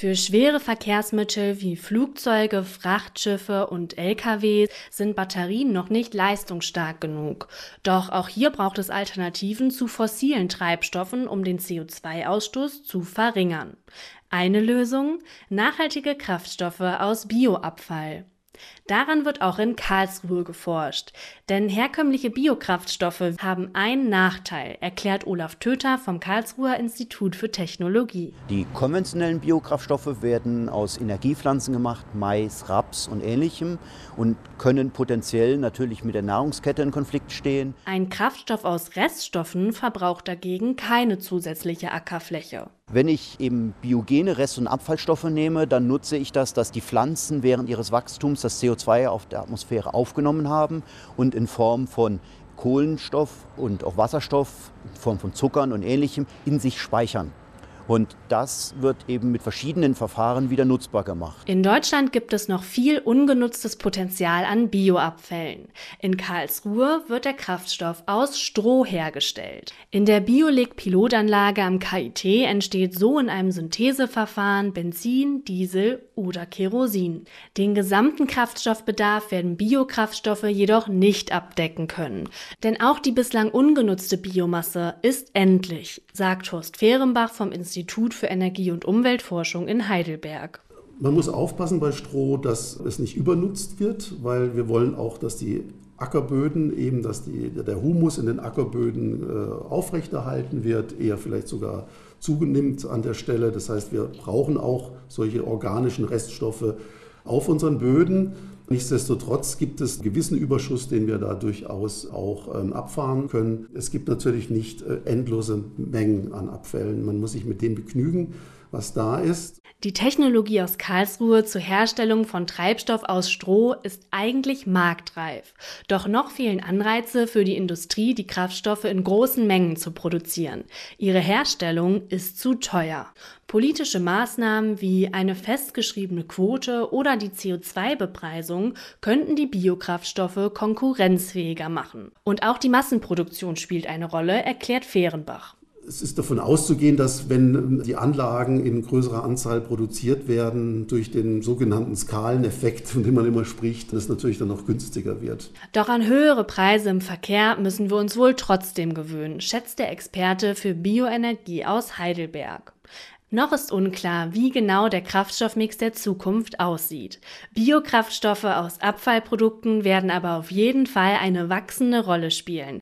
Für schwere Verkehrsmittel wie Flugzeuge, Frachtschiffe und Lkw sind Batterien noch nicht leistungsstark genug. Doch auch hier braucht es Alternativen zu fossilen Treibstoffen, um den CO2-Ausstoß zu verringern. Eine Lösung? Nachhaltige Kraftstoffe aus Bioabfall. Daran wird auch in Karlsruhe geforscht. Denn herkömmliche Biokraftstoffe haben einen Nachteil, erklärt Olaf Töter vom Karlsruher Institut für Technologie. Die konventionellen Biokraftstoffe werden aus Energiepflanzen gemacht, Mais, Raps und ähnlichem und können potenziell natürlich mit der Nahrungskette in Konflikt stehen. Ein Kraftstoff aus Reststoffen verbraucht dagegen keine zusätzliche Ackerfläche. Wenn ich eben biogene Rest- und Abfallstoffe nehme, dann nutze ich das, dass die Pflanzen während ihres Wachstums das CO2 auf der Atmosphäre aufgenommen haben und in Form von Kohlenstoff und auch Wasserstoff, in Form von Zuckern und ähnlichem in sich speichern. Und das wird eben mit verschiedenen Verfahren wieder nutzbar gemacht. In Deutschland gibt es noch viel ungenutztes Potenzial an Bioabfällen. In Karlsruhe wird der Kraftstoff aus Stroh hergestellt. In der Bioleg-Pilotanlage am KIT entsteht so in einem Syntheseverfahren Benzin, Diesel oder Kerosin. Den gesamten Kraftstoffbedarf werden Biokraftstoffe jedoch nicht abdecken können. Denn auch die bislang ungenutzte Biomasse ist endlich, sagt Horst Fehrenbach vom Institut Institut für Energie- und Umweltforschung in Heidelberg. Man muss aufpassen bei Stroh, dass es nicht übernutzt wird, weil wir wollen auch, dass die Ackerböden, eben dass die, der Humus in den Ackerböden äh, aufrechterhalten wird, eher vielleicht sogar zunimmt an der Stelle. Das heißt, wir brauchen auch solche organischen Reststoffe auf unseren Böden. Nichtsdestotrotz gibt es einen gewissen Überschuss, den wir da durchaus auch ähm, abfahren können. Es gibt natürlich nicht äh, endlose Mengen an Abfällen. Man muss sich mit dem begnügen, was da ist. Die Technologie aus Karlsruhe zur Herstellung von Treibstoff aus Stroh ist eigentlich marktreif. Doch noch fehlen Anreize für die Industrie, die Kraftstoffe in großen Mengen zu produzieren. Ihre Herstellung ist zu teuer. Politische Maßnahmen wie eine festgeschriebene Quote oder die CO2-Bepreisung könnten die Biokraftstoffe konkurrenzfähiger machen. Und auch die Massenproduktion spielt eine Rolle, erklärt Fehrenbach. Es ist davon auszugehen, dass wenn die Anlagen in größerer Anzahl produziert werden, durch den sogenannten Skaleneffekt, von dem man immer spricht, das natürlich dann noch günstiger wird. Doch an höhere Preise im Verkehr müssen wir uns wohl trotzdem gewöhnen, schätzt der Experte für Bioenergie aus Heidelberg. Noch ist unklar, wie genau der Kraftstoffmix der Zukunft aussieht. Biokraftstoffe aus Abfallprodukten werden aber auf jeden Fall eine wachsende Rolle spielen.